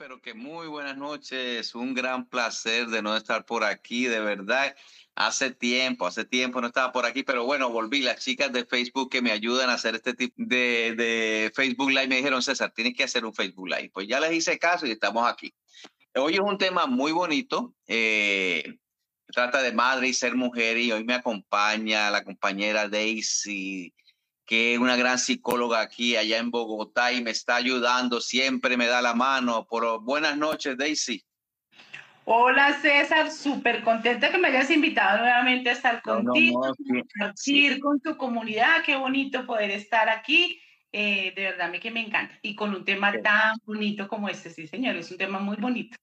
pero que muy buenas noches. Un gran placer de no estar por aquí, de verdad. Hace tiempo, hace tiempo no estaba por aquí, pero bueno, volví. Las chicas de Facebook que me ayudan a hacer este tipo de, de Facebook Live me dijeron, César, tienes que hacer un Facebook Live. Pues ya les hice caso y estamos aquí. Hoy es un tema muy bonito. Eh, trata de madre y ser mujer y hoy me acompaña la compañera Daisy que una gran psicóloga aquí, allá en Bogotá, y me está ayudando, siempre me da la mano. Por buenas noches, Daisy. Hola César, súper contenta que me hayas invitado nuevamente a estar contigo, a compartir con tu comunidad. Qué bonito poder estar aquí. Eh, de verdad, que me encanta. Y con un tema tan bonito como este, sí, señor, es un tema muy bonito.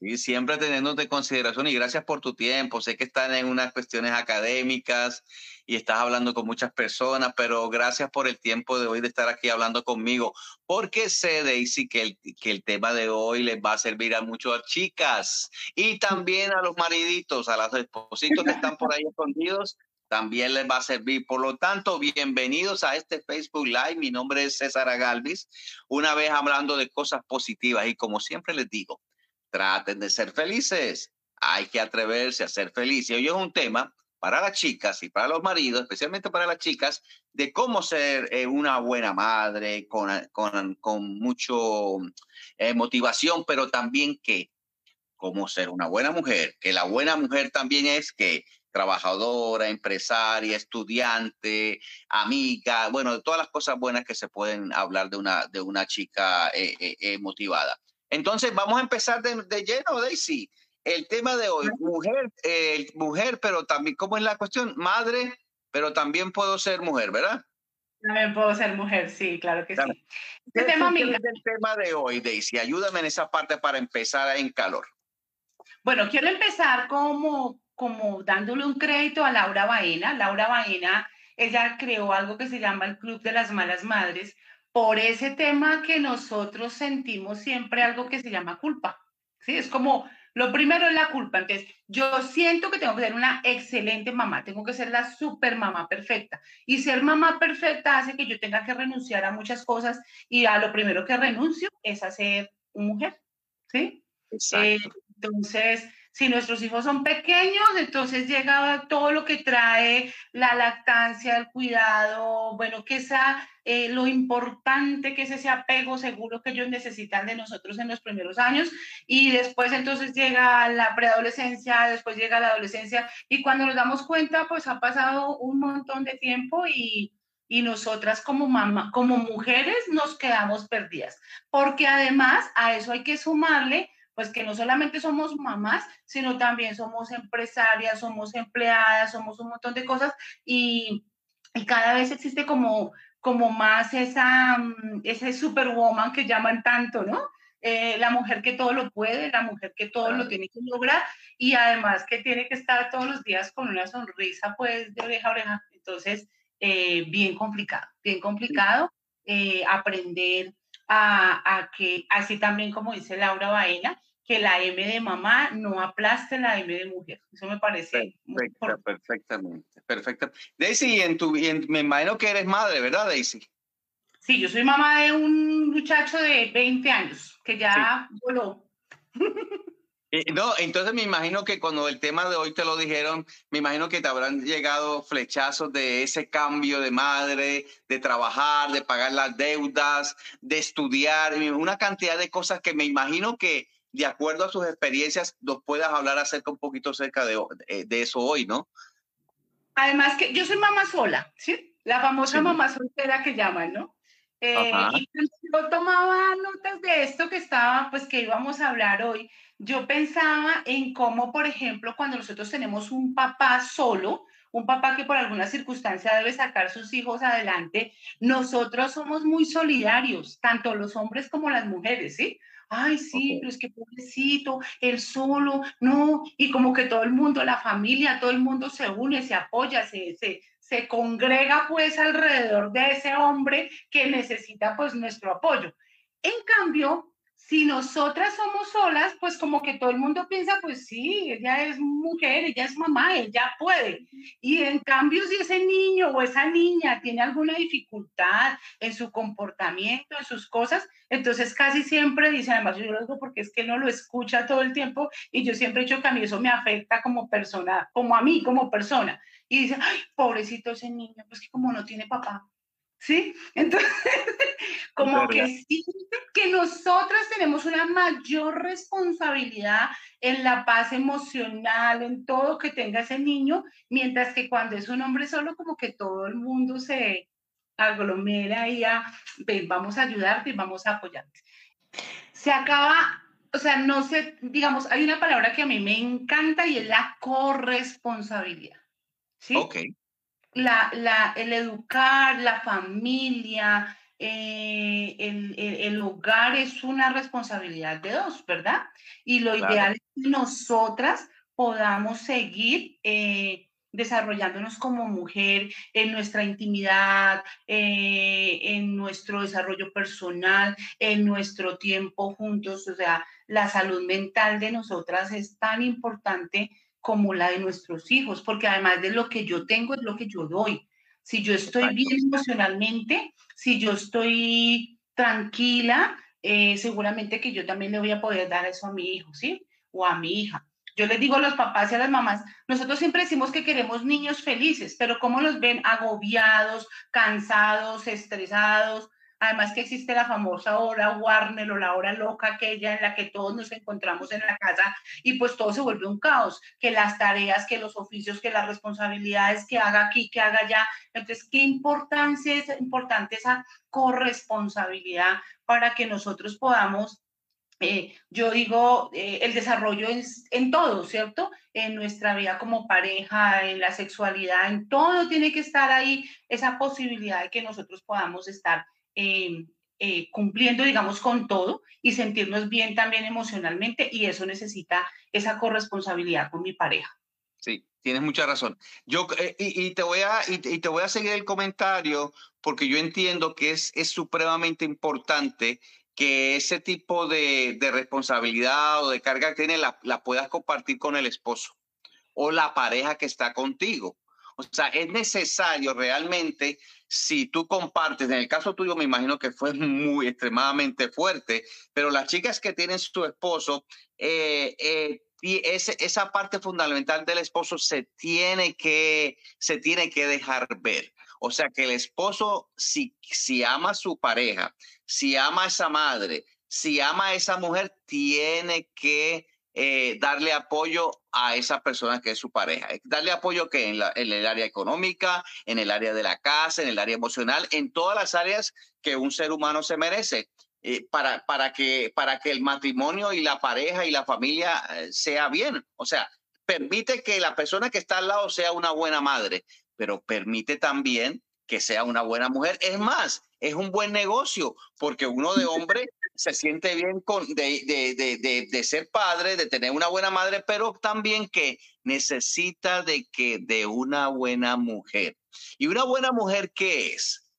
Sí, siempre teniéndote consideración y gracias por tu tiempo. Sé que están en unas cuestiones académicas y estás hablando con muchas personas, pero gracias por el tiempo de hoy de estar aquí hablando conmigo, porque sé, Daisy, que el, que el tema de hoy les va a servir a muchas chicas y también a los mariditos, a los espositos que están por ahí escondidos, también les va a servir. Por lo tanto, bienvenidos a este Facebook Live. Mi nombre es César Galvis, una vez hablando de cosas positivas y como siempre les digo, traten de ser felices. Hay que atreverse a ser feliz. Y hoy es un tema para las chicas y para los maridos, especialmente para las chicas, de cómo ser eh, una buena madre con, con, con mucho eh, motivación, pero también que cómo ser una buena mujer, que la buena mujer también es que trabajadora, empresaria, estudiante, amiga, bueno, todas las cosas buenas que se pueden hablar de una, de una chica eh, motivada. Entonces, vamos a empezar de, lleno, Daisy. El tema de hoy, mujer, eh, mujer, pero también, ¿cómo es la cuestión? Madre, pero también puedo ser mujer, ¿verdad? También puedo ser mujer, sí, claro que sí. ¿Qué este tema, es el tema de hoy, Daisy? Ayúdame en esa parte para empezar en calor. Bueno, quiero empezar como, como dándole un crédito a Laura Baena. Laura Baena, ella creó algo que se llama el Club de las Malas Madres, por ese tema que nosotros sentimos siempre algo que se llama culpa. ¿sí? Es como, lo primero es la culpa. Entonces, yo siento que tengo que ser una excelente mamá, tengo que ser la super mamá perfecta. Y ser mamá perfecta hace que yo tenga que renunciar a muchas cosas y a lo primero que renuncio es a ser mujer. ¿sí? Eh, entonces, si nuestros hijos son pequeños, entonces llega todo lo que trae la lactancia, el cuidado, bueno, que sea eh, lo importante que es ese apego seguro que ellos necesitan de nosotros en los primeros años. Y después entonces llega la preadolescencia, después llega la adolescencia. Y cuando nos damos cuenta, pues ha pasado un montón de tiempo y, y nosotras como mamá, como mujeres nos quedamos perdidas, porque además a eso hay que sumarle pues que no solamente somos mamás, sino también somos empresarias, somos empleadas, somos un montón de cosas y, cada vez existe como, como más esa, mm, ese superwoman que llaman tanto, ¿no? Eh, la mujer que todo lo puede, la mujer que todo lo tiene que lograr y además que tiene que estar todos los días con una sonrisa pues de oreja a oreja. Entonces, eh, bien complicado, bien complicado eh, aprender a, a, que, así también como dice Laura Baena, que la M de mamá no aplaste la M de mujer. Eso me parece. Perfecta, perfectamente, perfecto. Daisy, en tu, me imagino que eres madre, ¿verdad, Daisy? Sí, yo soy mamá de un muchacho de 20 años que ya voló. Eh, no, entonces me imagino que cuando el tema de hoy te lo dijeron, me imagino que te habrán llegado flechazos de ese cambio de madre, de trabajar, de pagar las deudas, de estudiar, una cantidad de cosas que me imagino que de acuerdo a sus experiencias, nos puedas hablar acerca un poquito acerca de, eh, de, eso hoy, ¿no? Además que yo soy mamá sola, ¿sí? La famosa mamá soltera que llaman, ¿no? Eh, y yo tomaba notas de esto que estaba, pues que íbamos a hablar hoy, yo pensaba en cómo, por ejemplo, cuando nosotros tenemos un papá solo, un papá que por alguna circunstancia debe sacar sus hijos adelante, nosotros somos muy solidarios, tanto los hombres como las mujeres, ¿sí? Ay, sí, pero es que pobrecito, él solo, no, y como que todo el mundo, la familia, todo el mundo se une, se apoya, se, se, se congrega pues alrededor de ese hombre que necesita pues nuestro apoyo. En cambio, si nosotras somos solas, pues como que todo el mundo piensa, pues sí, ella es mujer, ella es mamá, ella puede. Y en cambio, si ese niño o esa niña tiene alguna dificultad en su comportamiento, en sus cosas, entonces casi siempre dice, además yo lo digo porque es que no lo escucha todo el tiempo y yo siempre he dicho que a mí eso me afecta como persona, como a mí, como persona. Y dice, ay, pobrecito ese niño, pues que como no tiene papá, ¿sí? Entonces, como que sí, que nosotras tenemos una mayor responsabilidad en la paz emocional, en todo que tenga ese niño, mientras que cuando es un hombre solo, como que todo el mundo se aglomera y ya, ven, vamos a ayudarte y vamos a apoyarte. Se acaba, o sea, no sé, digamos, hay una palabra que a mí me encanta y es la corresponsabilidad. ¿Sí? Ok la, el educar, la familia, eh, el, hogar es una responsabilidad de dos, ¿verdad? Y lo ideal es que nosotras podamos seguir eh, desarrollándonos como mujer en nuestra intimidad, eh, en nuestro desarrollo personal, en nuestro tiempo juntos. O sea, la salud mental de nosotras es tan importante como la de nuestros hijos, porque además de lo que yo tengo es lo que yo doy. Si yo estoy bien emocionalmente, si yo estoy tranquila, eh, seguramente que yo también le voy a poder dar eso a mi hijo, ¿sí? O a mi hija. Yo les digo a los papás y a las mamás, nosotros siempre decimos que queremos niños felices, pero ¿cómo los ven agobiados, cansados, estresados? Además que existe la famosa hora Warner o la hora loca aquella en la que todos nos encontramos en la casa y pues todo se vuelve un caos, que las tareas, que los oficios, que las responsabilidades, que haga aquí, que haga allá. Entonces, ¿qué importancia es importante esa corresponsabilidad para que nosotros podamos eh, yo digo, eh, el desarrollo en, en, todo, ¿cierto? En nuestra vida como pareja, en la sexualidad, en todo tiene que estar ahí esa posibilidad de que nosotros podamos estar eh, eh, cumpliendo, digamos, con todo y sentirnos bien también emocionalmente y eso necesita esa corresponsabilidad con mi pareja. Sí, tienes mucha razón. Yo, eh, y, te voy a, y, te voy a seguir el comentario porque yo entiendo que es, es supremamente importante que ese tipo de, de, responsabilidad o de carga que tienes la, la puedas compartir con el esposo o la pareja que está contigo. O sea, es necesario realmente si tú compartes, en el caso tuyo me imagino que fue muy extremadamente fuerte, pero las chicas que tienen su esposo, eh, eh, y esa parte fundamental del esposo se tiene que, se tiene que dejar ver. O sea que el esposo, si, si ama a su pareja, si ama a esa madre, si ama a esa mujer, tiene que eh, darle apoyo a esa persona que es su pareja. Darle apoyo que en, el área económica, en el área de la casa, en el área emocional, en todas las áreas que un ser humano se merece. Eh, para, para, que, para que el matrimonio y la pareja y la familia eh, sea bien. O sea, permite que la persona que está al lado sea una buena madre, pero permite también que sea una buena mujer. Es más, es un buen negocio, porque uno de hombre se siente bien con, de, de, de, de, ser padre, de tener una buena madre, pero también que necesita de que de una buena mujer. ¿Y una buena mujer qué es?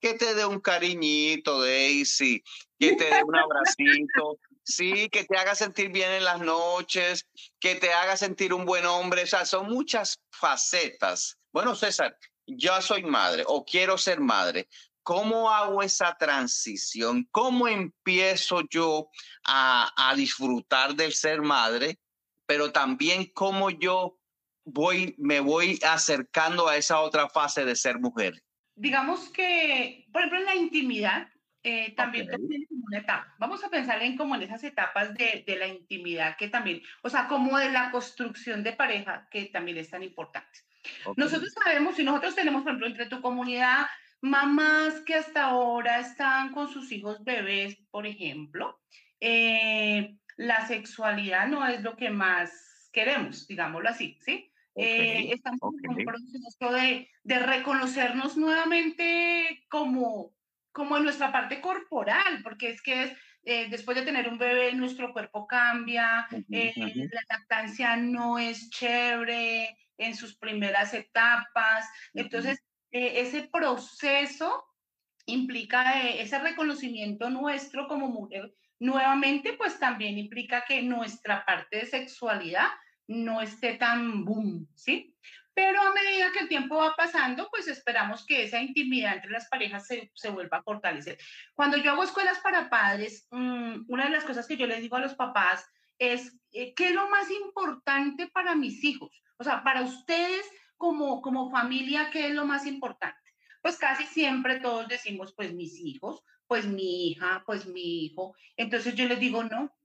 Que te dé un cariñito, Daisy, que te dé un abracito, sí, que te haga sentir bien en las noches, que te haga sentir un buen hombre. O sea, son muchas facetas. Bueno, César, yo soy madre o quiero ser madre, ¿Cómo hago esa transición? ¿Cómo empiezo yo a, disfrutar del ser madre? Pero también cómo yo voy, me voy acercando a esa otra fase de ser mujer. Digamos que, por ejemplo, en la intimidad, eh, también tiene como una etapa. Vamos a pensar en como en esas etapas de, de, la intimidad que también, o sea, como de la construcción de pareja que también es tan importante. Nosotros sabemos, y nosotros tenemos, por ejemplo, entre tu comunidad mamás que hasta ahora están con sus hijos bebés, por ejemplo, eh, la sexualidad no es lo que más queremos, digámoslo así, ¿sí? Eh, estamos en un proceso de, de, reconocernos nuevamente como, como en nuestra parte corporal, porque es que es, eh, después de tener un bebé nuestro cuerpo cambia, la lactancia no es chévere en sus primeras etapas, entonces eh, ese proceso implica eh, ese reconocimiento nuestro como mujer nuevamente, pues también implica que nuestra parte de sexualidad no esté tan boom, ¿sí? Pero a medida que el tiempo va pasando, pues esperamos que esa intimidad entre las parejas se, se vuelva a fortalecer. Cuando yo hago escuelas para padres, mm, una de las cosas que yo les digo a los papás es, eh, ¿qué es lo más importante para mis hijos? O sea, para ustedes como, como familia, ¿qué es lo más importante? Pues casi siempre todos decimos, pues mis hijos, pues mi hija, pues mi hijo. Entonces yo les digo, no,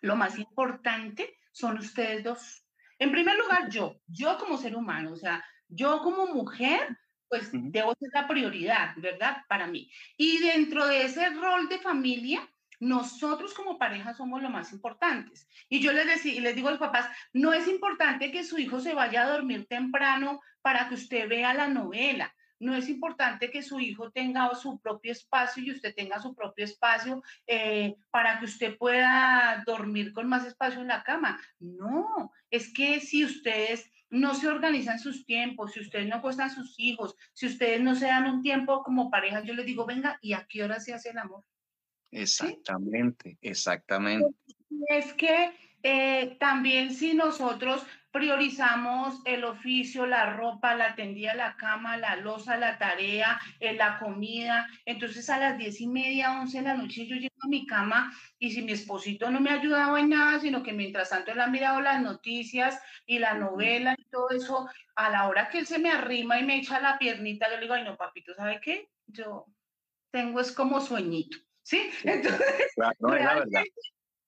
lo más importante son ustedes dos. En primer lugar, yo, yo como ser humano, o sea, yo como mujer, pues debo ser la prioridad, ¿verdad? Para mí. Y dentro de ese rol de familia, nosotros como pareja somos lo más importantes. Y yo les, decía, les digo a los papás, no es importante que su hijo se vaya a dormir temprano para que usted vea la novela no es importante que su hijo tenga su propio espacio y usted tenga su propio espacio eh, para que usted pueda dormir con más espacio en la cama. No, es que si ustedes no se organizan sus tiempos, si ustedes no acuestan sus hijos, si ustedes no se dan un tiempo como pareja, yo les digo, venga, ¿y a qué hora se hace el amor? Exactamente, exactamente. Es que eh, también si nosotros priorizamos el oficio, la ropa, la tendida, la cama, la losa, la tarea, eh, la comida. Entonces a las diez y media, once de la noche yo llego a mi cama y si mi esposito no me ha ayudado en nada, sino que mientras tanto él ha mirado las noticias y la novela y todo eso, a la hora que él se me arrima y me echa la piernita, yo le digo, ay no, papito, ¿sabe qué? Yo tengo es como sueñito, ¿sí? Entonces, claro, no, es la verdad.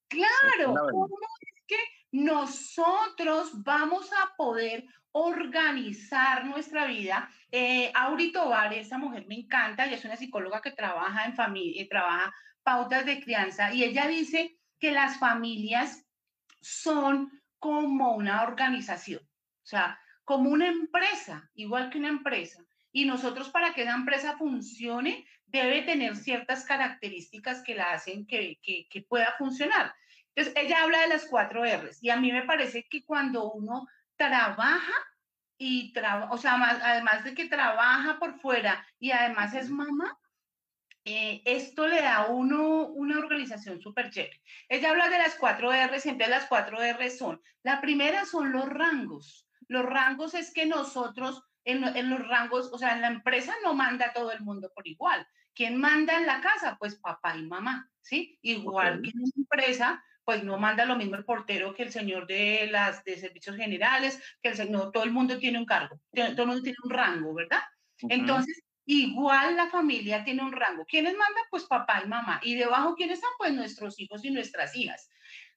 Claro, ¿cómo es que nosotros vamos a poder organizar nuestra vida. Eh, Auri esa mujer me encanta, ella es una psicóloga que trabaja en familia, trabaja pautas de crianza y ella dice que las familias son como una organización, o sea, como una empresa, igual que una empresa. Y nosotros para que esa empresa funcione debe tener ciertas características que la hacen que, que, que pueda funcionar. Entonces, ella habla de las cuatro R's y a mí me parece que cuando uno trabaja y trabaja, o sea, además de que trabaja por fuera y además es mamá, eh, esto le da a uno una organización súper chévere. Ella habla de las cuatro R, siempre las cuatro R son, la primera son los rangos. Los rangos es que nosotros en, en, los rangos, o sea, en la empresa no manda a todo el mundo por igual. ¿Quién manda en la casa? Pues papá y mamá, ¿sí? Igual que en una empresa, pues no manda lo mismo el portero que el señor de las de servicios generales, que el señor, todo el mundo tiene un cargo, todo el mundo tiene un rango, ¿verdad? Entonces, igual la familia tiene un rango. ¿Quiénes mandan? Pues papá y mamá. Y debajo, ¿quiénes están? Pues nuestros hijos y nuestras hijas.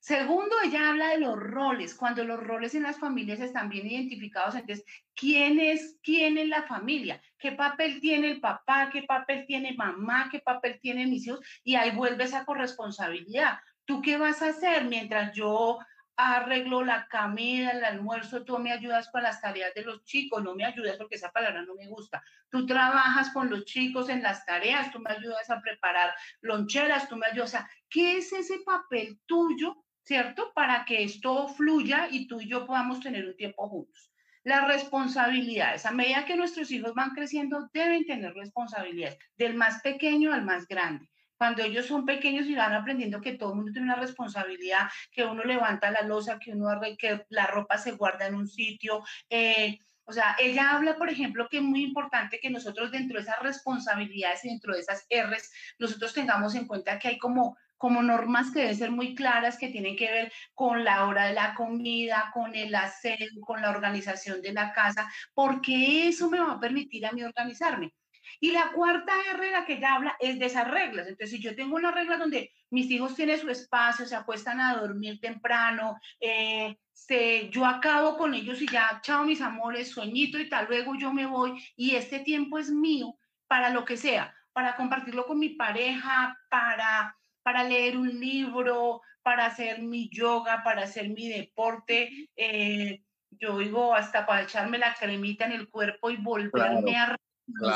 Segundo, ella habla de los roles, cuando los roles en las familias están bien identificados, entonces, ¿quién es quién en la familia? ¿Qué papel tiene el papá? ¿Qué papel tiene mamá? ¿Qué papel tienen mis hijos? Y ahí vuelve esa corresponsabilidad. ¿Tú qué vas a hacer mientras yo arreglo la comida, el almuerzo, tú me ayudas con las tareas de los chicos, no me ayudas porque esa palabra no me gusta. Tú trabajas con los chicos en las tareas, tú me ayudas a preparar loncheras, tú me ayudas. O sea, ¿qué es ese papel tuyo, cierto? Para que esto fluya y tú y yo podamos tener un tiempo juntos. Las responsabilidades, a medida que nuestros hijos van creciendo, deben tener responsabilidades, del más pequeño al más grande cuando ellos son pequeños y van aprendiendo que todo el mundo tiene una responsabilidad, que uno levanta la losa, que uno que la ropa se guarda en un sitio. Eh, o sea, ella habla, por ejemplo, que es muy importante que nosotros dentro de esas responsabilidades y dentro de esas R's, nosotros tengamos en cuenta que hay como como normas que deben ser muy claras, que tienen que ver con la hora de la comida, con el aseo, con la organización de la casa, porque eso me va a permitir a mí organizarme. Y la cuarta R la que ella habla es de esas reglas. Entonces, si yo tengo una regla donde mis hijos tienen su espacio, se acuestan a dormir temprano, eh, se, yo acabo con ellos y ya, chao mis amores, sueñito y tal, luego yo me voy y este tiempo es mío para lo que sea, para compartirlo con mi pareja, para, para leer un libro, para hacer mi yoga, para hacer mi deporte. Eh, yo digo hasta para echarme la cremita en el cuerpo y volverme a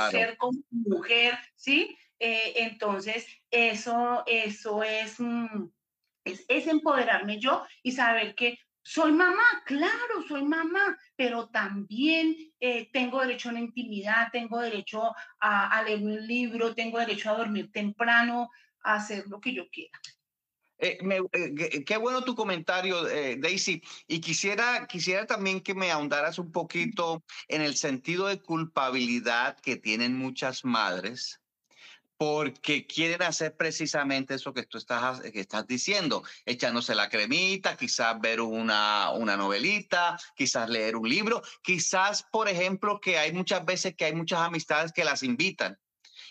ser como mujer, ¿sí? Eh, entonces, eso, eso mm, es, es, empoderarme yo y saber que soy mamá, claro, soy mamá, pero también eh, tengo derecho a la intimidad, tengo derecho a, a, leer un libro, tengo derecho a dormir temprano, a hacer lo que yo quiera. Eh, eh, qué bueno tu comentario, eh, Daisy. Y quisiera, quisiera también que me ahondaras un poquito en el sentido de culpabilidad que tienen muchas madres porque quieren hacer precisamente eso que tú estás, que estás diciendo, echándose la cremita, quizás ver una, una novelita, quizás leer un libro, quizás, por ejemplo, que hay muchas veces que hay muchas amistades que las invitan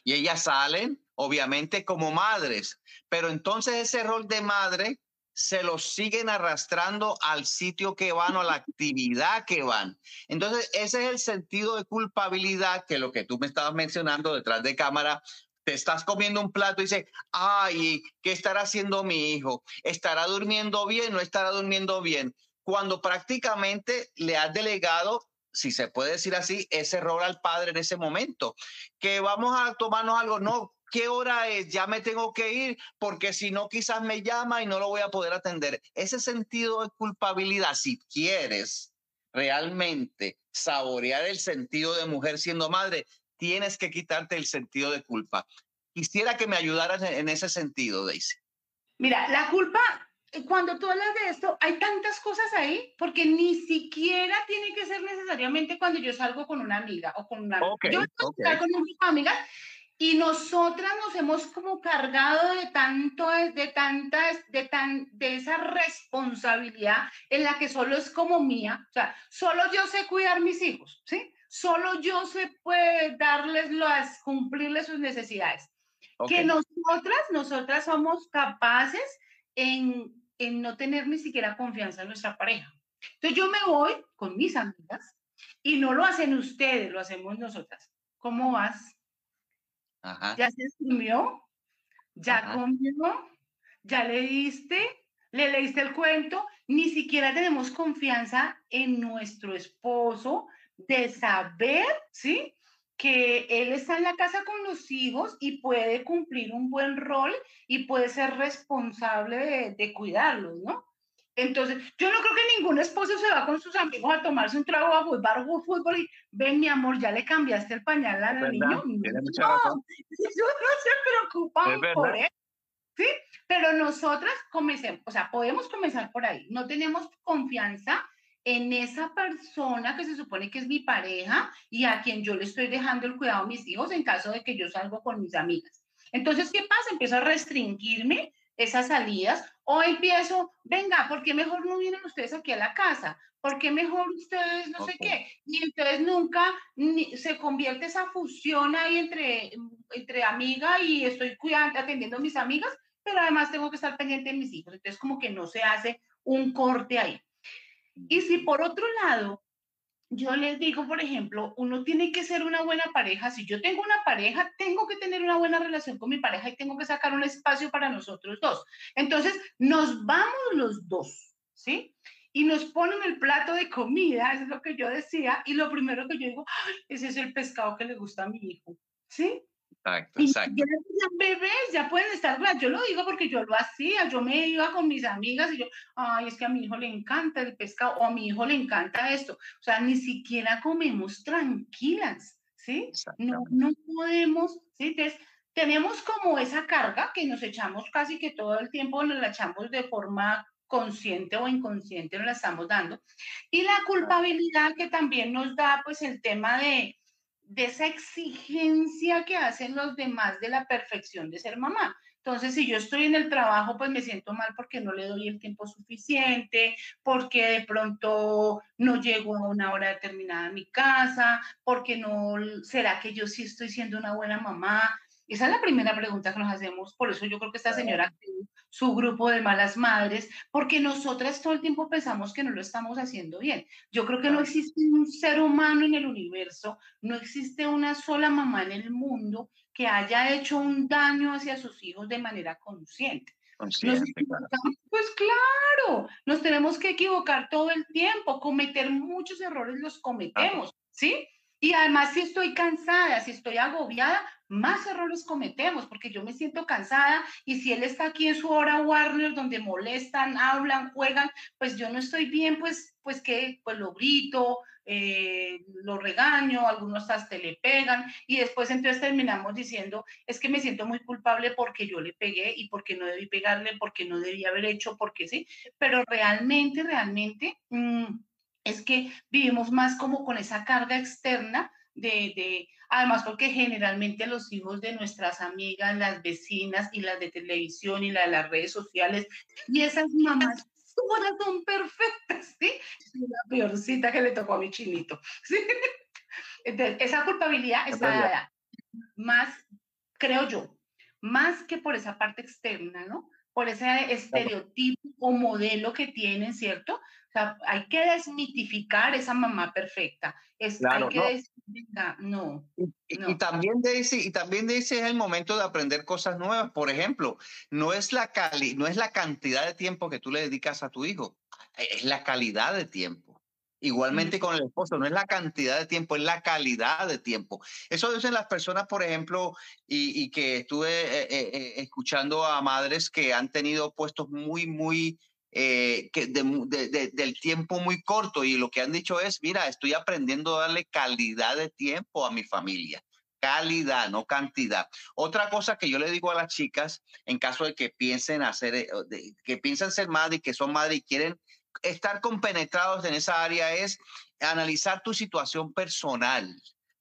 y ellas salen, obviamente, como madres, pero entonces ese rol de madre se los siguen arrastrando al sitio que van o a la actividad que van. Entonces, ese es el sentido de culpabilidad que lo que tú me estabas mencionando detrás de cámara te estás comiendo un plato y dices, ay, ¿qué estará haciendo mi hijo? ¿Estará durmiendo bien? ¿No estará durmiendo bien? Cuando prácticamente le has delegado, si se puede decir así, ese rol al padre en ese momento. Que vamos a tomarnos algo, no, ¿qué hora es? Ya me tengo que ir porque si no quizás me llama y no lo voy a poder atender. Ese sentido de culpabilidad, si quieres realmente saborear el sentido de mujer siendo madre, tienes que quitarte el sentido de culpa. Quisiera que me ayudaras en ese sentido, Daisy. Mira, la culpa, eh, cuando tú hablas de esto, hay tantas cosas ahí, porque ni siquiera tiene que ser necesariamente cuando yo salgo con una amiga o con una okay, Yo okay. con una amiga y nosotras nos hemos como cargado de tanto, de tanta, de tan, de esa responsabilidad en la que solo es como mía, o sea, solo yo sé cuidar mis hijos, ¿sí? Solo yo sé puede darles las, cumplirles sus necesidades. Que nosotras, nosotras somos capaces en, en no tener ni siquiera confianza en nuestra pareja. Entonces yo me voy con mis amigas y no lo hacen ustedes, lo hacemos nosotras. ¿Cómo vas? ¿Ya se sumió? ¿Ya comió? ¿Ya le diste? ¿Le leíste el cuento? Ni siquiera tenemos confianza en nuestro esposo, de saber, ¿sí? Que él está en la casa con los hijos y puede cumplir un buen rol y puede ser responsable de, cuidarlos, ¿no? Entonces, yo no creo que ningún esposo se va con sus amigos a tomarse un trago a jugar fútbol y ven, mi amor, ya le cambiaste el pañal al niño. No, no se preocupan por él. ¿Sí? Pero nosotras comencemos, o sea, podemos comenzar por ahí. No tenemos confianza en esa persona que se supone que es mi pareja y a quien yo le estoy dejando el cuidado a mis hijos en caso de que yo salgo con mis amigas. Entonces, ¿qué pasa? Empiezo a restringirme esas salidas o empiezo, venga, ¿por qué mejor no vienen ustedes aquí a la casa? ¿Por qué mejor ustedes no sé qué? Y entonces nunca se convierte esa fusión ahí entre, entre amiga y estoy cuidando, atendiendo a mis amigas, pero además tengo que estar pendiente de mis hijos. Entonces como que no se hace un corte ahí. Y si por otro lado, yo les digo, por ejemplo, uno tiene que ser una buena pareja. Si yo tengo una pareja, tengo que tener una buena relación con mi pareja y tengo que sacar un espacio para nosotros dos. Entonces, nos vamos los dos, ¿sí? Y nos ponen el plato de comida, es lo que yo decía, y lo primero que yo digo, ese es el pescado que le gusta a mi hijo, ¿sí? Exacto, exacto. Y ya bebés ya pueden estar, yo lo digo porque yo lo hacía, yo me iba con mis amigas y yo, ay, es que a mi hijo le encanta el pescado o a mi hijo le encanta esto. O sea, ni siquiera comemos tranquilas, ¿sí? No, no podemos, ¿sí? Entonces, tenemos como esa carga que nos echamos casi que todo el tiempo, nos la echamos de forma consciente o inconsciente, nos la estamos dando. Y la culpabilidad que también nos da, pues, el tema de de esa exigencia que hacen los demás de la perfección de ser mamá. Entonces, si yo estoy en el trabajo, pues me siento mal porque no le doy el tiempo suficiente, porque de pronto no llego a una hora determinada a mi casa, porque no, ¿será que yo sí estoy siendo una buena mamá? Esa es la primera pregunta que nos hacemos. Por eso yo creo que esta señora, su grupo de malas madres, porque nosotras todo el tiempo pensamos que no lo estamos haciendo bien. Yo creo que no existe un ser humano en el universo, no existe una sola mamá en el mundo que haya hecho un daño hacia sus hijos de manera consciente. Consciente, Pues claro, nos tenemos que equivocar todo el tiempo, cometer muchos errores los cometemos, ¿sí? Y además, si estoy cansada, si estoy agobiada, más errores cometemos, porque yo me siento cansada y si él está aquí en su hora Warner, donde molestan, hablan, juegan, pues yo no estoy bien, pues, pues que, pues lo grito, eh, lo regaño, algunos hasta le pegan y después entonces terminamos diciendo, es que me siento muy culpable porque yo le pegué y porque no debí pegarle, porque no debía haber hecho, porque sí, pero realmente, realmente... Mm, es que vivimos más como con esa carga externa de, de, además porque generalmente los hijos de nuestras amigas, las vecinas y las de televisión y las de las redes sociales, y esas mamás todas son perfectas, ¿sí? La peorcita que le tocó a mi chinito, ¿sí? Entonces, esa culpabilidad está más, creo yo, más que por esa parte externa, ¿no? Por ese estereotipo o modelo que tienen, ¿cierto? hay que desmitificar esa mamá perfecta. Es, hay que no. Y, también Daisy, y también Daisy es el momento de aprender cosas nuevas. Por ejemplo, no es la cali, no es la cantidad de tiempo que tú le dedicas a tu hijo, es la calidad de tiempo. Igualmente con el esposo, no es la cantidad de tiempo, es la calidad de tiempo. Eso dicen las personas, por ejemplo, y, que estuve eh, eh, eh, escuchando a madres que han tenido puestos muy, muy eh, que del tiempo muy corto y lo que han dicho es, mira, estoy aprendiendo a darle calidad de tiempo a mi familia. Calidad, no cantidad. Otra cosa que yo le digo a las chicas, en caso de que piensen hacer, que piensen ser madre y que son madre y quieren estar compenetrados en esa área, es analizar tu situación personal.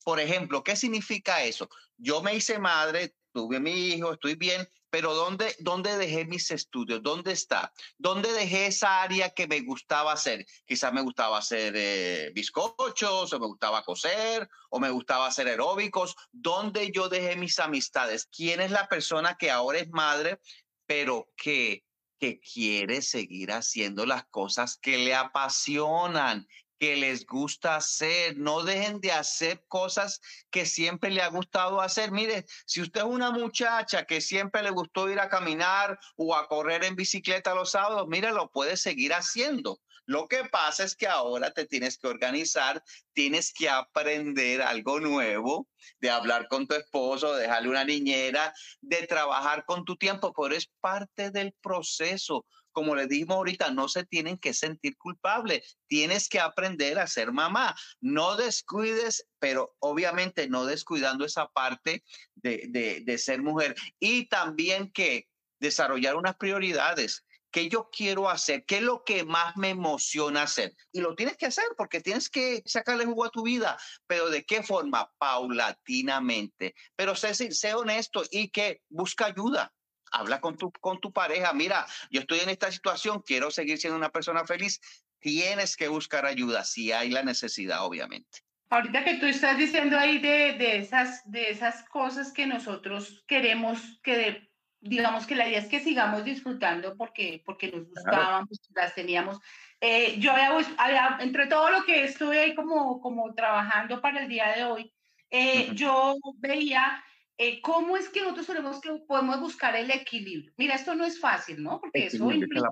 Por ejemplo, ¿qué significa eso? Yo me hice madre, tuve mi hijo, estoy bien, pero ¿dónde, ¿dónde dejé mis estudios? ¿Dónde está? ¿Dónde dejé esa área que me gustaba hacer? Quizás me gustaba hacer eh, bizcochos, o me gustaba coser, o me gustaba hacer aeróbicos. ¿Dónde yo dejé mis amistades? ¿Quién es la persona que ahora es madre, pero que que quiere seguir haciendo las cosas que le apasionan, que les gusta hacer. No dejen de hacer cosas que siempre le ha gustado hacer. Mire, si usted es una muchacha que siempre le gustó ir a caminar o a correr en bicicleta los sábados, mire, lo puede seguir haciendo. Lo que pasa es que ahora te tienes que organizar, tienes que aprender algo nuevo, de hablar con tu esposo, de dejarle una niñera, de trabajar con tu tiempo, pero es parte del proceso como le dijimos ahorita, no se tienen que sentir culpables. Tienes que aprender a ser mamá. No descuides, pero obviamente no descuidando esa parte de, de, ser mujer. Y también que desarrollar unas prioridades. ¿Qué yo quiero hacer? ¿Qué es lo que más me emociona hacer? Y lo tienes que hacer porque tienes que sacarle jugo a tu vida. Pero ¿de qué forma? Paulatinamente. Pero sé, sé honesto y que busca ayuda habla con tu, con tu pareja, mira, yo estoy en esta situación, quiero seguir siendo una persona feliz, tienes que buscar ayuda si hay la necesidad, obviamente. Ahorita que tú estás diciendo ahí de, de esas, de esas cosas que nosotros queremos que digamos que la idea es que sigamos disfrutando porque, porque nos gustaban, pues, las teníamos. Eh, yo había, entre todo lo que estuve ahí como, como trabajando para el día de hoy, eh, yo veía eh, ¿cómo es que nosotros tenemos que podemos buscar el equilibrio? Mira, esto no es fácil, ¿no? Porque eso implica...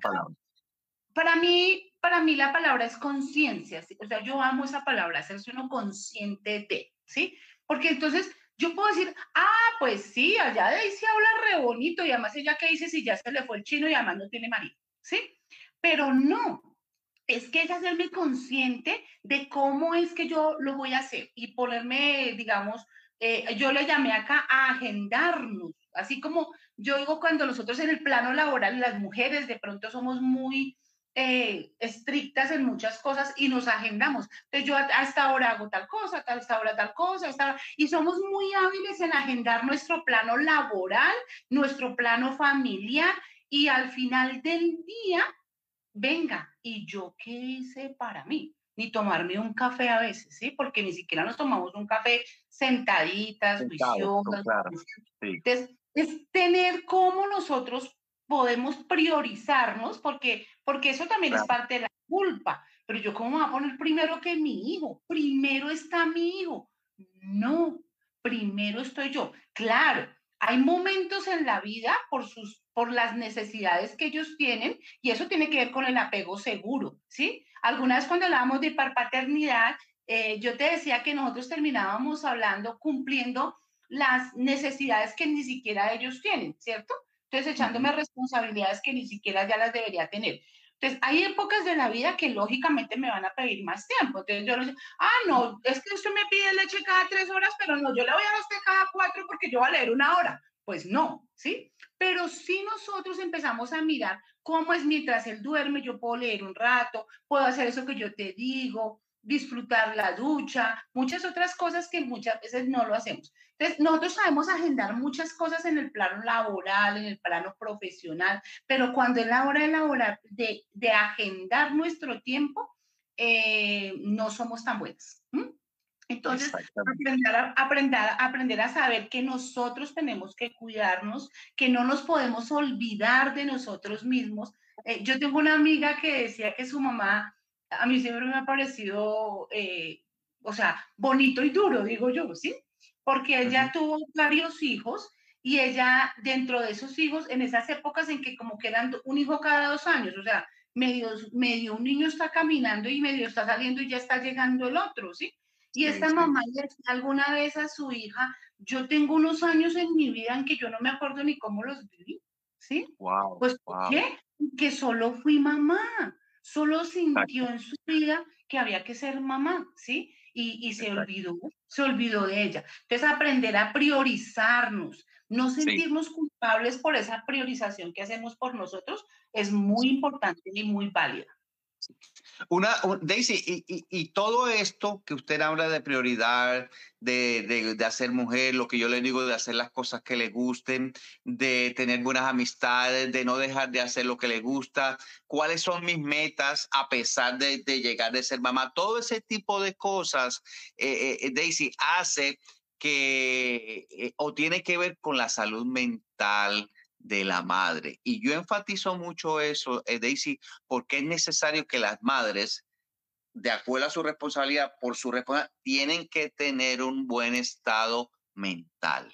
Para mí, para mí la palabra es conciencia, o sea, yo amo esa palabra, hacerse uno consciente de, ¿sí? Porque entonces yo puedo decir, ah, pues sí, allá de ahí se habla re bonito y además ella que dice si ya se le fue el chino y además no tiene marido, ¿sí? Pero no, es que es hacerme consciente de cómo es que yo lo voy a hacer y ponerme, digamos, eh, yo le llamé acá a agendarnos, así como yo digo cuando nosotros en el plano laboral, las mujeres de pronto somos muy eh, estrictas en muchas cosas y nos agendamos. Entonces yo a esta hora hago tal cosa, a esta hora tal cosa, esta y somos muy hábiles en agendar nuestro plano laboral, nuestro plano familiar y al final del día, venga, ¿y yo qué hice para mí? ni tomarme un café a veces, ¿sí? Porque ni siquiera nos tomamos un café sentaditas, juiciosas. Entonces, es tener cómo nosotros podemos priorizarnos, porque, porque eso también es parte de la culpa. Pero yo, ¿cómo voy a poner primero que mi hijo? Primero está mi hijo. No, primero estoy yo. Claro, hay momentos en la vida por sus por las necesidades que ellos tienen y eso tiene que ver con el apego seguro, ¿sí? Algunas cuando hablábamos de paternidad, eh, yo te decía que nosotros terminábamos hablando, cumpliendo las necesidades que ni siquiera ellos tienen, ¿cierto? Entonces, echándome responsabilidades que ni siquiera ya las debería tener. Entonces, hay épocas de la vida que lógicamente me van a pedir más tiempo. Entonces, yo no sé, ah, no, es que usted me pide leche cada tres horas, pero no, yo le voy a dar a usted cada cuatro porque yo voy a leer una hora. Pues no, ¿sí? Pero si nosotros empezamos a mirar cómo es mientras él duerme, yo puedo leer un rato, puedo hacer eso que yo te digo, disfrutar la ducha, muchas otras cosas que muchas veces no lo hacemos. Entonces, nosotros sabemos agendar muchas cosas en el plano laboral, en el plano profesional, pero cuando es la hora de laborar, de, de agendar nuestro tiempo, eh, no somos tan buenos. Entonces, aprender a, aprender, aprender a saber que nosotros tenemos que cuidarnos, que no nos podemos olvidar de nosotros mismos. Eh, yo tengo una amiga que decía que su mamá a mí siempre me ha parecido, eh, o sea, bonito y duro, digo yo, ¿sí? Porque ella tuvo varios hijos y ella, dentro de esos hijos, en esas épocas en que como que eran un hijo cada dos años, o sea, medio, medio un niño está caminando y medio está saliendo y ya está llegando el otro, ¿sí? Y esta mamá le decía alguna vez a su hija, yo tengo unos años en mi vida en que yo no me acuerdo ni cómo los viví, ¿sí? Wow, pues, qué? Que solo fui mamá solo sintió en su vida que había que ser mamá, ¿sí? Y, se olvidó, se olvidó de ella. Entonces, aprender a priorizarnos, no sentirnos culpables por esa priorización que hacemos por nosotros es muy importante y muy válida. Una, Daisy, y, todo esto que usted habla de prioridad, de, de, hacer mujer, lo que yo le digo de hacer las cosas que le gusten, de tener buenas amistades, de no dejar de hacer lo que le gusta, cuáles son mis metas a pesar de, de llegar de ser mamá, todo ese tipo de cosas, eh, eh, Daisy, hace que eh, o tiene que ver con la salud mental, de la madre. Y yo enfatizo mucho eso, eh, Daisy, porque es necesario que las madres, de acuerdo a su responsabilidad, por su responsabilidad, tienen que tener un buen estado mental.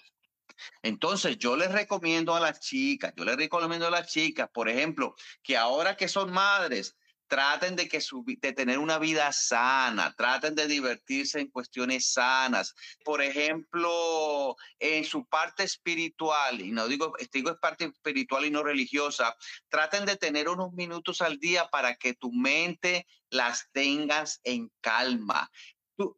Entonces, yo les recomiendo a las chicas, yo les recomiendo a las chicas, por ejemplo, que ahora que son madres, traten de, que su, de tener una vida sana, traten de divertirse en cuestiones sanas. Por ejemplo, en su parte espiritual, y no digo, digo es parte espiritual y no religiosa, traten de tener unos minutos al día para que tu mente las tengas en calma.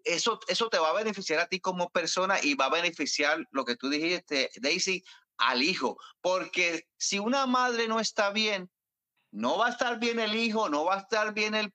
eso, eso te va a beneficiar a ti como persona y va a beneficiar lo que tú dijiste, Daisy, al hijo. Porque si una madre no está bien, no va a estar bien el hijo, no va a estar bien el,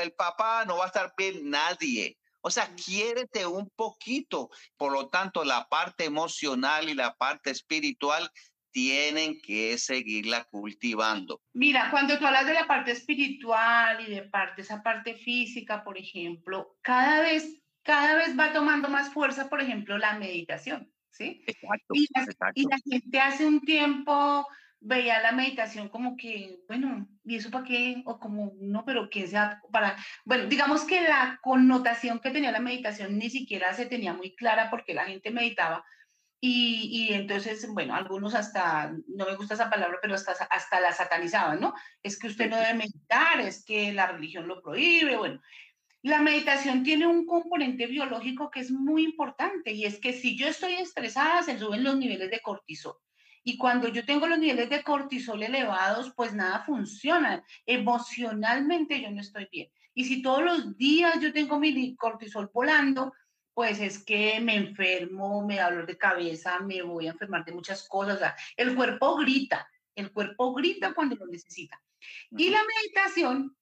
el, papá, no va a estar bien nadie. O sea, quiérete un poquito. Por lo tanto, la parte emocional y la parte espiritual tienen que seguirla cultivando. Mira, cuando tú hablas de la parte espiritual y de parte, esa parte física, por ejemplo, cada vez, cada vez va tomando más fuerza, por ejemplo, la meditación, ¿sí? Exacto, y, exacto. y la gente hace un tiempo veía la meditación como que, bueno, ¿y eso para qué? O como, no, pero que sea para, bueno, digamos que la connotación que tenía la meditación ni siquiera se tenía muy clara porque la gente meditaba y, y entonces, bueno, algunos hasta, no me gusta esa palabra, pero hasta, hasta la satanizaban, ¿no? Es que usted no debe meditar, es que la religión lo prohíbe, bueno. La meditación tiene un componente biológico que es muy importante y es que si yo estoy estresada, se suben los niveles de cortisol. Y cuando yo tengo los niveles de cortisol elevados, pues nada funciona. Emocionalmente yo no estoy bien. Y si todos los días yo tengo mi cortisol volando, pues es que me enfermo, me da dolor de cabeza, me voy a enfermar de muchas cosas. O sea, el cuerpo grita, el cuerpo grita cuando lo necesita. Y la meditación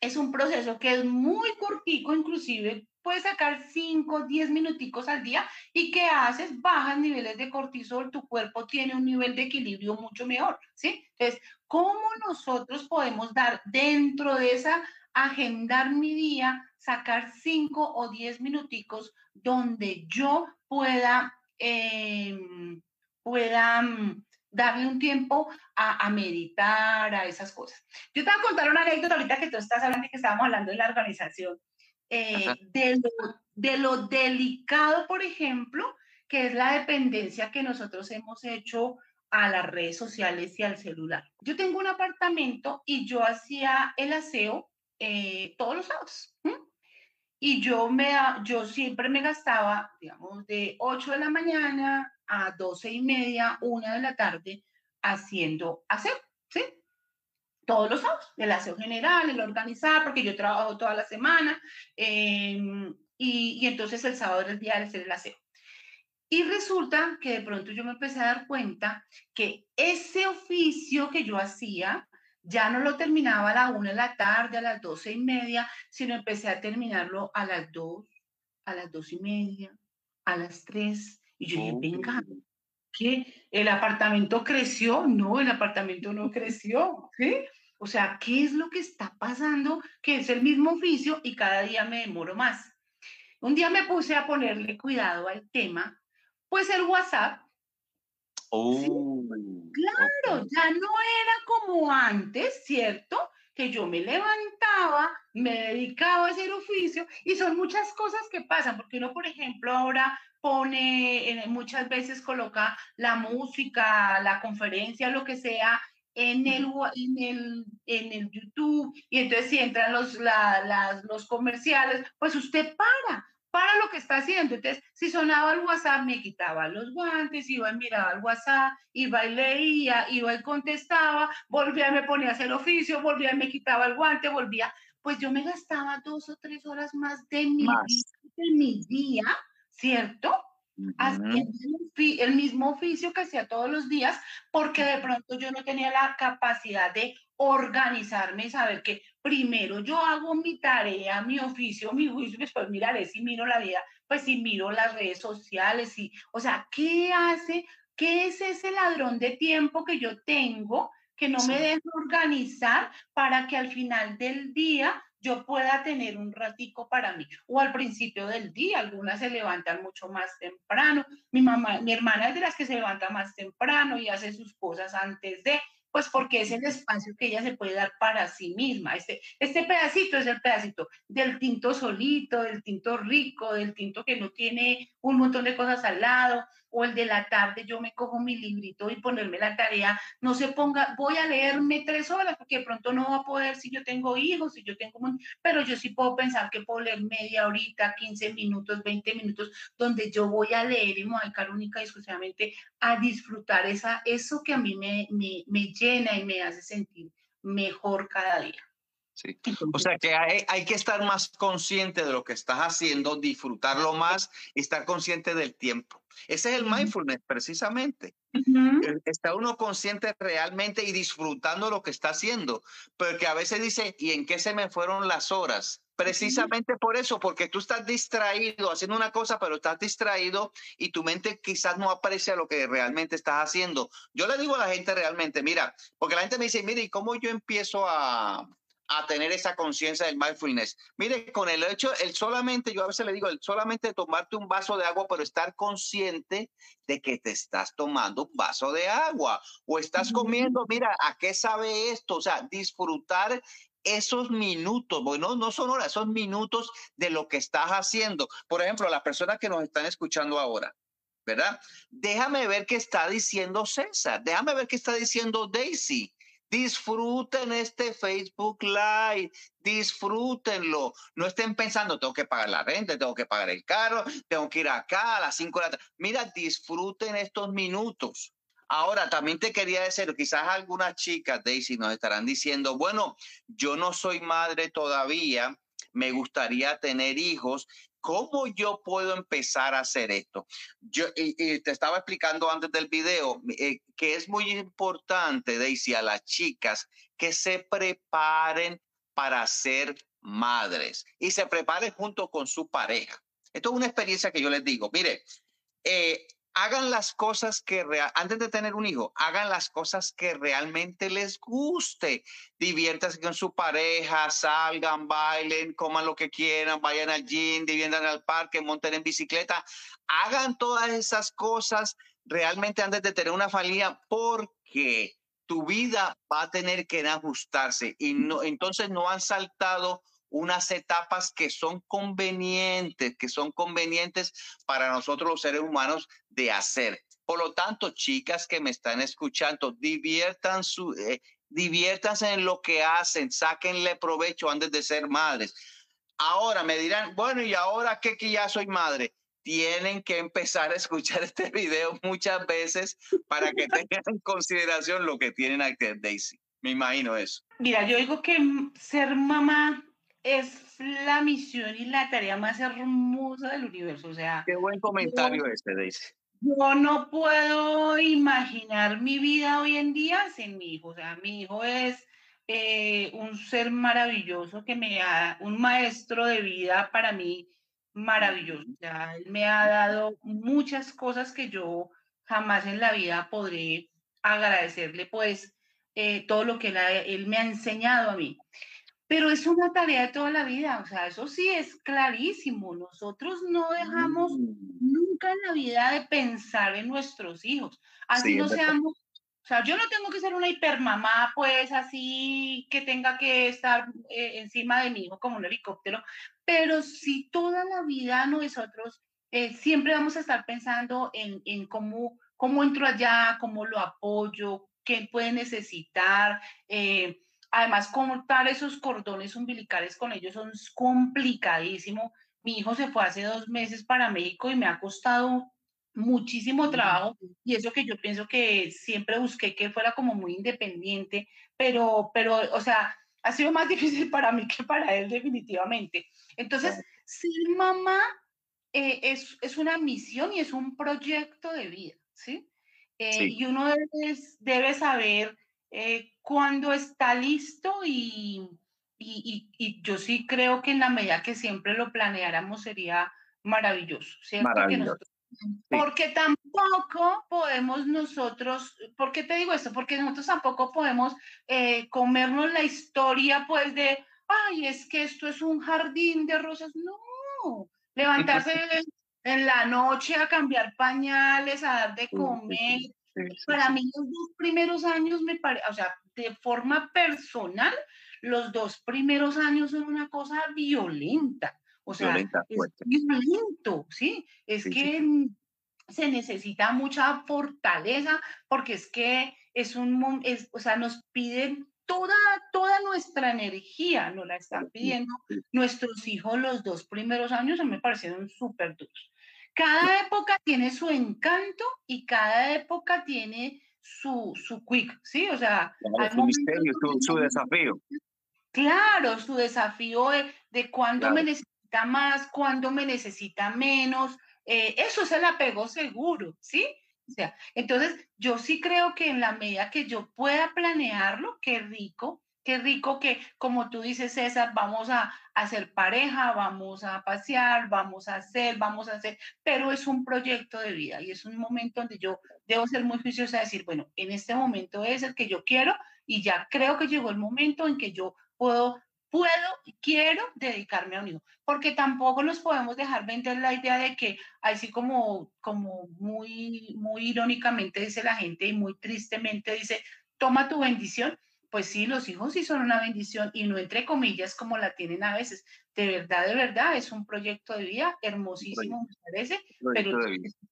es un proceso que es muy cortico, inclusive puedes sacar 5, 10 minuticos al día y ¿qué haces? Bajas niveles de cortisol, tu cuerpo tiene un nivel de equilibrio mucho mejor, ¿sí? Entonces, ¿cómo nosotros podemos dar dentro de esa agendar mi día, sacar 5 o 10 minuticos donde yo pueda, em, pueda mm, darle un tiempo a, a, meditar, a esas cosas. Yo te voy a contar una anécdota ahorita que tú estás hablando, que estábamos hablando de la organización. Eh, de, lo, de lo delicado, por ejemplo, que es la dependencia que nosotros hemos hecho a las redes sociales y al celular. Yo tengo un apartamento y yo hacía el aseo eh, todos los sábados. y yo, me, yo siempre me gastaba, digamos, de 8 de la mañana a 12 y media, una de la tarde, haciendo aseo, ¿sí? Todos los sábados, el aseo general, el organizar, porque yo trabajo toda la semana, em, y, y, entonces el sábado era el día de hacer el aseo. Y resulta que de pronto yo me empecé a dar cuenta que ese oficio que yo hacía, ya no lo terminaba a la una de la tarde, a las doce y media, sino empecé a terminarlo a las dos, a las dos y media, a las tres. Y yo dije, venga, ¿qué? ¿El apartamento creció? No, el apartamento no creció. ¿sí? O sea, ¿qué es lo que está pasando? Que es el mismo oficio y cada día me demoro más. Un día me puse a ponerle cuidado al tema, pues el WhatsApp. Oh. Claro, ya no era como antes, ¿cierto? Que yo me levantaba, me dedicaba a hacer oficio y son muchas cosas que pasan, porque uno, por ejemplo, ahora pone, muchas veces coloca la música, la conferencia, lo que sea, en el, en el, en el YouTube y entonces si entran los, los comerciales, pues usted para, para lo que está haciendo. Entonces, si sonaba el WhatsApp, me quitaba los guantes, iba y miraba el WhatsApp, iba y leía, iba y contestaba, volvía y me ponía a hacer oficio, volvía y me quitaba el guante, volvía. Pues yo me gastaba dos o tres horas más de mi, de mi día, ¿cierto? Haciendo el mismo oficio que hacía todos los días, porque de pronto yo no tenía la capacidad de organizarme y saber que primero yo hago mi tarea, mi oficio, mi juicio, después miraré si miro la vida, pues si miro las redes sociales, y, o sea, ¿qué hace? ¿Qué es ese ladrón de tiempo que yo tengo que no me deja organizar para que al final del día yo pueda tener un ratico para mí. O al principio del día, algunas se levantan mucho más temprano. Mi mamá, mi hermana es de las que se levanta más temprano y hace sus cosas antes de, pues porque es el espacio que ella se puede dar para sí misma. Este, este pedacito es el pedacito del tinto solito, del tinto rico, del tinto que no tiene un montón de cosas al lado, o el de la tarde yo me cojo mi librito y ponerme la tarea, no se ponga, voy a leerme tres horas, porque de pronto no va a poder si yo tengo hijos, si yo tengo, pero yo sí puedo pensar que puedo leer media horita, 15 minutos, 20 minutos, donde yo voy a leer y me voy a única y exclusivamente a disfrutar esa, eso que a mí me, me, me llena y me hace sentir mejor cada día. Sí. O sea que hay, hay, que estar más consciente de lo que estás haciendo, disfrutarlo más y estar consciente del tiempo. Ese es el mindfulness, precisamente. Está uno consciente realmente y disfrutando lo que está haciendo. Porque a veces dice, ¿y en qué se me fueron las horas? Precisamente por eso, porque tú estás distraído haciendo una cosa, pero estás distraído y tu mente quizás no aprecia lo que realmente estás haciendo. Yo le digo a la gente realmente, mira, porque la gente me dice, mire, ¿y cómo yo empiezo a, a tener esa conciencia del mindfulness. Mire, con el hecho, el solamente, yo a veces le digo, el solamente tomarte un vaso de agua, pero estar consciente de que te estás tomando un vaso de agua o estás comiendo, mira, ¿a qué sabe esto? O sea, disfrutar esos minutos, bueno, no son horas, son minutos de lo que estás haciendo. Por ejemplo, las personas que nos están escuchando ahora, ¿verdad? Déjame ver qué está diciendo César, déjame ver qué está diciendo Daisy. Disfruten este Facebook Live, disfrútenlo. No estén pensando, tengo que pagar la renta, tengo que pagar el carro, tengo que ir acá a las 5 de la. Mira, disfruten estos minutos. Ahora, también te quería decir, quizás algunas chicas, Daisy, nos estarán diciendo, bueno, yo no soy madre todavía, me gustaría tener hijos ¿Cómo yo puedo empezar a hacer esto? Yo te estaba explicando antes del video eh, que es muy importante, Daisy, a las chicas que se preparen para ser madres y se preparen junto con su pareja. Esto es una experiencia que yo les digo. Mire, eh, hagan las cosas que antes de tener un hijo, hagan las cosas que realmente les guste. Diviértanse con su pareja, salgan, bailen, coman lo que quieran, vayan al gym, diviertan al parque, monten en bicicleta. Hagan todas esas cosas realmente antes de tener una familia porque tu vida va a tener que ajustarse y no, entonces no han saltado unas etapas que son convenientes, que son convenientes para nosotros los seres humanos de hacer. Por lo tanto, chicas que me están escuchando, diviertan su, eh, diviértanse en lo que hacen, sáquenle provecho antes de ser madres. Ahora me dirán, bueno, ¿y ahora qué que ya soy madre? Tienen que empezar a escuchar este video muchas veces para que tengan en consideración lo que tienen a hacer Daisy. Me imagino eso. Mira, yo digo que ser mamá es la misión y la tarea más hermosa del universo. O sea, qué buen comentario este, Daisy. Yo no puedo imaginar mi vida hoy en día sin mi hijo. O sea, mi hijo es eh, un ser maravilloso que me ha, un maestro de vida para mí maravilloso. O sea, él me ha dado muchas cosas que yo jamás en la vida podré agradecerle, pues eh, todo lo que él, me ha enseñado a mí. Pero es una tarea de toda la vida, o sea, eso sí es clarísimo. Nosotros no dejamos mm. nunca en la vida de pensar en nuestros hijos, así no seamos o sea, yo no tengo que ser una hipermamá, pues así que tenga que estar eh, encima de mi hijo como un helicóptero, pero si toda la vida nosotros eh, siempre vamos a estar pensando en, en, cómo, cómo entro allá, cómo lo apoyo, qué puede necesitar. Eh, además, cortar esos cordones umbilicales con ellos son complicadísimo. Mi hijo se fue hace dos meses para México y me ha costado muchísimo trabajo y eso que yo pienso que siempre busqué que fuera como muy independiente, pero, pero, o sea, ha sido más difícil para mí que para él definitivamente. Entonces, ser mamá eh, es, es, una misión y es un proyecto de vida, ¿sí? Eh, y uno debe, debe saber eh, cuándo está listo y, y, y, yo sí creo que en la medida que siempre lo planeáramos sería maravilloso, ¿cierto? Maravilloso. Porque tampoco podemos nosotros, ¿por qué te digo esto? Porque nosotros tampoco podemos eh, comernos la historia pues de, ay, es que esto es un jardín de rosas. No, levantarse en la noche a cambiar pañales, a dar de comer. Para mí los dos primeros años me parece, o sea, de forma personal, los dos primeros años son una cosa violenta. O sea, es violento, ¿sí? Es que se necesita mucha fortaleza porque es que es un, es, o sea, nos piden toda, toda nuestra energía, nos la están pidiendo nuestros hijos los dos primeros años, a mí me parecieron súper duros. Cada época tiene su encanto y cada época tiene su, su quick, ¿sí? O sea, su misterio, su, desafío. Claro, su desafío de, de cuándo me necesito más, cuando me necesita menos. Eh, eso es el apego seguro, ¿sí? O sea, entonces yo sí creo que en la medida que yo pueda planearlo, qué rico, qué rico que, como tú dices, César, vamos a, hacer pareja, vamos a pasear, vamos a hacer, vamos a hacer, pero es un proyecto de vida y es un momento donde yo debo ser muy juiciosa decir, bueno, en este momento es el que yo quiero y ya creo que llegó el momento en que yo puedo puedo quiero dedicarme a un porque tampoco nos podemos dejar vender la idea de que, así como, como muy, muy irónicamente dice la gente y muy tristemente dice, toma tu bendición, pues sí, los hijos sí son una bendición y no entre comillas como la tienen a veces. De verdad, de verdad, es un proyecto de vida hermosísimo, me parece, pero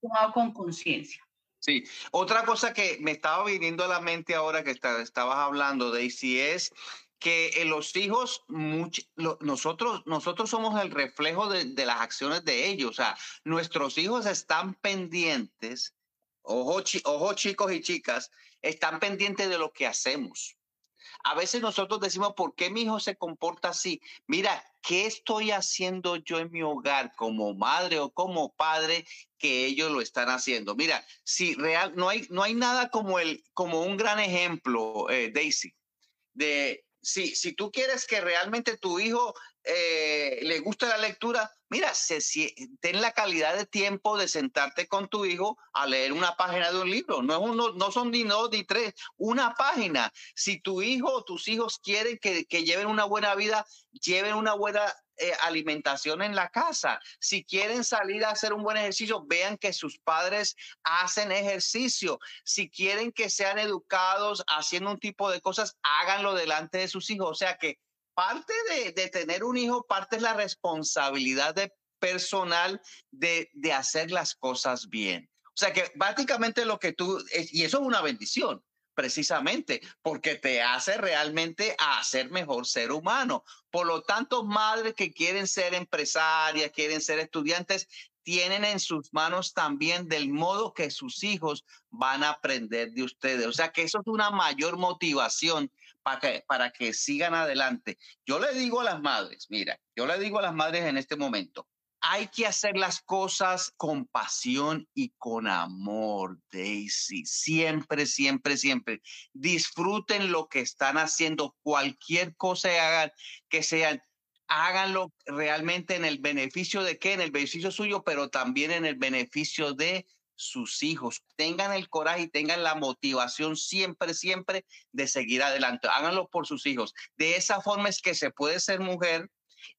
tomado con conciencia. Sí, otra cosa que me estaba viniendo a la mente ahora que estabas hablando, Daisy, es que los hijos, nosotros, nosotros somos el reflejo de, las acciones de ellos. O sea, nuestros hijos están pendientes, ojo, ojo chicos y chicas, están pendientes de lo que hacemos. A veces nosotros decimos, ¿por qué mi hijo se comporta así? Mira, ¿qué estoy haciendo yo en mi hogar como madre o como padre que ellos lo están haciendo? Mira, si real, no hay, no hay nada como, el, como un gran ejemplo, eh, Daisy, de si, si tú quieres que realmente tu hijo eh, le guste la lectura, mira, se, ten la calidad de tiempo de sentarte con tu hijo a leer una página de un libro. No, es uno, no son ni dos ni tres, una página. Si tu hijo o tus hijos quieren que, que lleven una buena vida, lleven una buena eh, alimentación en la casa. Si quieren salir a hacer un buen ejercicio, vean que sus padres hacen ejercicio. Si quieren que sean educados haciendo un tipo de cosas, háganlo delante de sus hijos. O sea que parte de, tener un hijo, parte es la responsabilidad personal de, de hacer las cosas bien. O sea que básicamente lo que tú, y eso es una bendición, precisamente porque te hace realmente a ser mejor ser humano. Por lo tanto, madres que quieren ser empresarias, quieren ser estudiantes, tienen en sus manos también del modo que sus hijos van a aprender de ustedes. O sea que eso es una mayor motivación para que, para que sigan adelante. Yo le digo a las madres, mira, yo le digo a las madres en este momento, hay que hacer las cosas con pasión y con amor, Daisy. Siempre, siempre, siempre. Disfruten lo que están haciendo, cualquier cosa que hagan, que sean, háganlo realmente en el beneficio de qué, en el beneficio suyo, pero también en el beneficio de sus hijos. Tengan el coraje y tengan la motivación siempre, siempre de seguir adelante. Háganlo por sus hijos. De esa forma es que se puede ser mujer,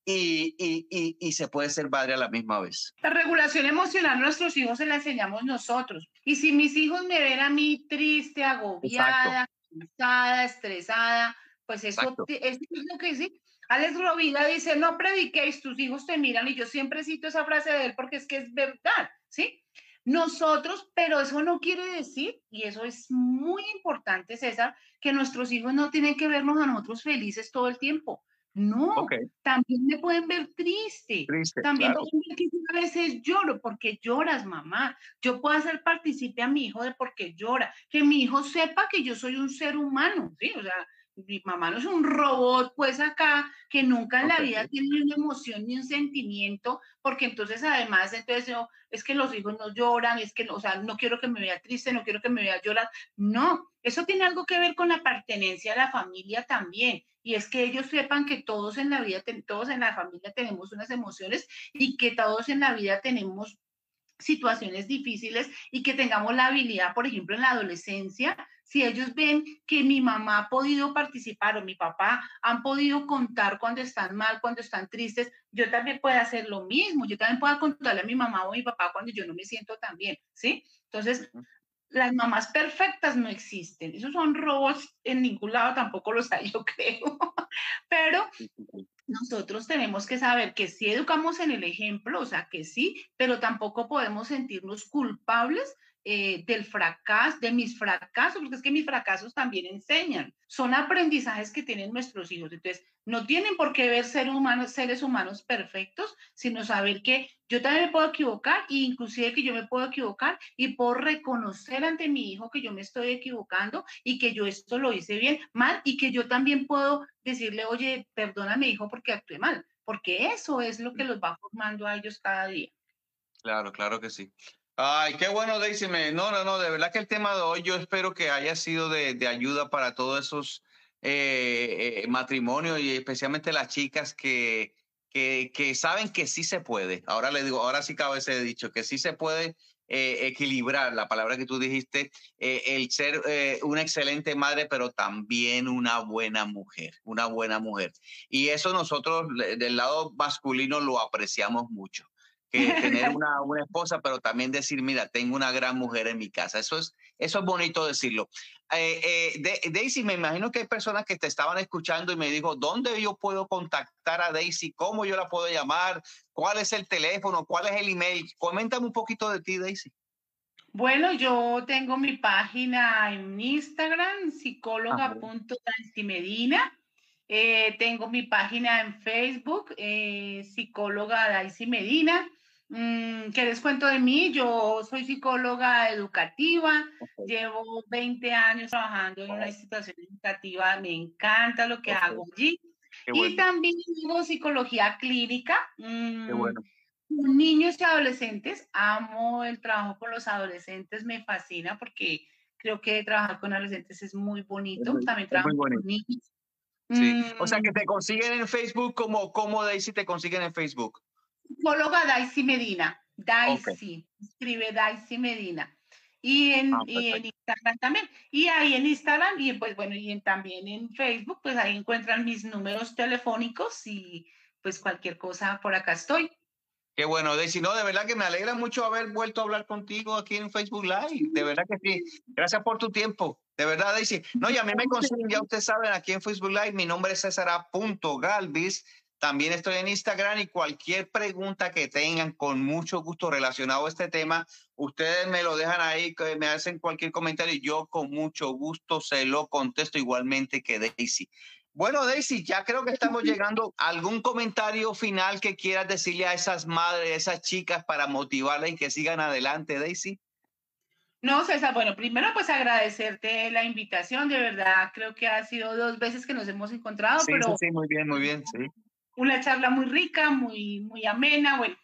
y, y, y, se puede ser padre a la misma vez. La regulación emocional nuestros hijos se la enseñamos nosotros. Y si mis hijos me ven a mí triste, agobiada, cansada, estresada, pues eso, es lo que sí. Alex Rovida dice, no prediquéis, tus hijos te miran. Y yo siempre cito esa frase de él porque es que es verdad, ¿sí? Nosotros, pero eso no quiere decir, y eso es muy importante, César, que nuestros hijos no tienen que vernos a nosotros felices todo el tiempo. No, también me pueden ver triste. también pueden ver que a veces lloro porque lloras, mamá. Yo puedo hacer partícipe a mi hijo de por qué llora. Que mi hijo sepa que yo soy un ser humano, ¿sí? O sea, mi mamá no es un robot, pues acá, que nunca en la vida tiene una emoción ni un sentimiento, porque entonces además, entonces yo, es que los hijos no lloran, es que, o sea, no quiero que me vea triste, no quiero que me vea llorar. No, eso tiene algo que ver con la pertenencia a la familia también. Y es que ellos sepan que todos en la vida, todos en la familia tenemos unas emociones y que todos en la vida tenemos situaciones difíciles y que tengamos la habilidad, por ejemplo, en la adolescencia, si ellos ven que mi mamá ha podido participar o mi papá han podido contar cuando están mal, cuando están tristes, yo también puedo hacer lo mismo, yo también puedo contarle a mi mamá o a mi papá cuando yo no me siento tan bien, ¿sí? Entonces, las mamás perfectas no existen. Esos son robots en ningún lado, tampoco los hay, yo creo. Pero nosotros tenemos que saber que sí educamos en el ejemplo, o sea, que sí, pero tampoco podemos sentirnos culpables eh, del fracaso, de mis fracasos, porque es que mis fracasos también enseñan. Son aprendizajes que tienen nuestros hijos. Entonces, no tienen por qué ver ser humanos, seres humanos perfectos, sino saber que yo también me puedo equivocar e inclusive que yo me puedo equivocar y puedo reconocer ante mi hijo que yo me estoy equivocando y que yo esto lo hice bien, mal y que yo también puedo decirle, oye, perdóname hijo porque actué mal, porque eso es lo que los va formando a ellos cada día. Claro, claro que sí. Ay, qué bueno, Daisy. No, no, no, de verdad que el tema de hoy yo espero que haya sido de, de ayuda para todos esos eh, eh, matrimonios y especialmente las chicas que, que, que, saben que sí se puede. Ahora le digo, ahora sí cabe ese dicho, que sí se puede eh, equilibrar, la palabra que tú dijiste, el ser una excelente madre, pero también una buena mujer, una buena mujer. Y eso nosotros del lado masculino lo apreciamos mucho que tener una, una, esposa, pero también decir, mira, tengo una gran mujer en mi casa. Eso es, eso es bonito decirlo. Eh, eh, Daisy, me imagino que hay personas que te estaban escuchando y me dijo, ¿dónde yo puedo contactar a Daisy? ¿Cómo yo la puedo llamar? ¿Cuál es el teléfono? ¿Cuál es el email? Coméntame un poquito de ti, Daisy. Bueno, yo tengo mi página en Instagram, psicóloga.daisymedina. Eh, tengo mi página en Facebook, eh, psicóloga Daisy Medina. Mm, ¿Qué les cuento de mí? Yo soy psicóloga educativa, llevo 20 años trabajando en una institución educativa, me encanta lo que hago allí. Y también hago psicología clínica. Mm, con niños y adolescentes, amo el trabajo con los adolescentes, me fascina porque creo que trabajar con adolescentes es muy bonito. también trabajo con niños. Sí. O sea que mm. te consiguen en Facebook como, como Daisy te consiguen en Facebook psicóloga Daisy Medina. Daisy, escribe Daisy Medina. Y en, ah, y en, Instagram también. Y ahí en Instagram y pues bueno, y también en Facebook, pues ahí encuentran mis números telefónicos y pues cualquier cosa por acá estoy. Qué bueno, Daisy. No, de verdad que me alegra mucho haber vuelto a hablar contigo aquí en Facebook Live. De verdad que sí. Gracias por tu tiempo. De verdad, Daisy. No, y a mí me consiguen, ya ustedes saben, aquí en Facebook Live, mi nombre es César Galvis También estoy en Instagram y cualquier pregunta que tengan con mucho gusto relacionado a este tema, ustedes me lo dejan ahí, me hacen cualquier comentario y yo con mucho gusto se lo contesto igualmente que Daisy. Bueno, Daisy, ya creo que estamos llegando. ¿Algún comentario final que quieras decirle a esas madres, a esas chicas para motivarlas y que sigan adelante, Daisy? No, César, bueno, primero pues agradecerte la invitación, de verdad, creo que ha sido dos veces que nos hemos encontrado, sí, pero... Sí, sí, muy bien, muy bien, sí una charla muy rica, muy, muy amena. Bueno,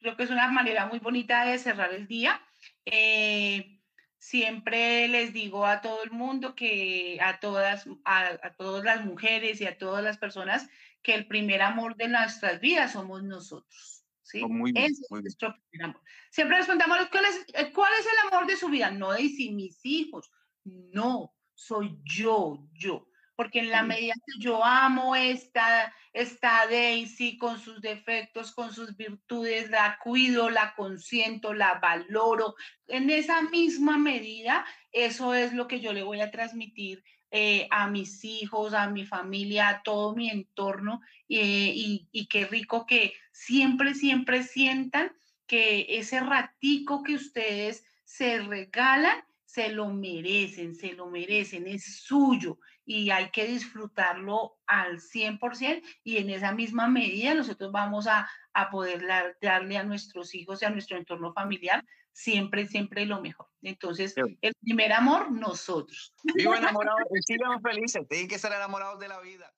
creo que es una manera muy bonita de cerrar el día. Eh, siempre les digo a todo el mundo que a todas, a, todas las mujeres y a todas las personas que el primer amor de nuestras vidas somos nosotros. ¿sí? Oh, muy bien, nuestro primer amor. Siempre les preguntamos ¿cuál es, cuál es el amor de su vida. No de si mis hijos. No, soy yo, yo porque en la medida que yo amo esta, esta Daisy con sus defectos, con sus virtudes, la cuido, la consiento, la valoro, en esa misma medida, eso es lo que yo le voy a transmitir eh, a mis hijos, a mi familia, a todo mi entorno, eh, y, y qué rico que siempre, siempre sientan que ese ratico que ustedes se regalan, se lo merecen, se lo merecen, es suyo y hay que disfrutarlo al 100% y en esa misma medida nosotros vamos a, a poder darle a nuestros hijos y a nuestro entorno familiar siempre, siempre lo mejor. Entonces, el primer amor, nosotros. Vivo enamorados, sigamos felices, tienen que ser enamorados de la vida.